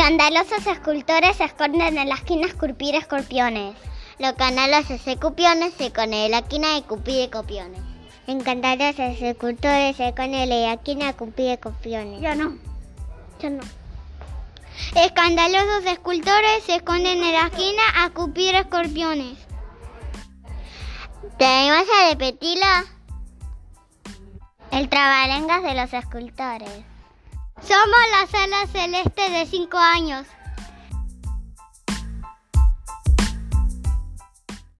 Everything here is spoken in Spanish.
Escandalosos escultores se esconden en la esquina a esculpir escorpiones. Los canalosos escupiones se esconden en la esquina de escupir copiones. Escandalosos escultores se esconden en la esquina a escupir escorpiones. Ya no. Ya no. Escandalosos escultores se esconden en la esquina a escupir escorpiones. ¿Te animas a repetirlo? El trabalenguas de los escultores. Somos la sala celeste de 5 años.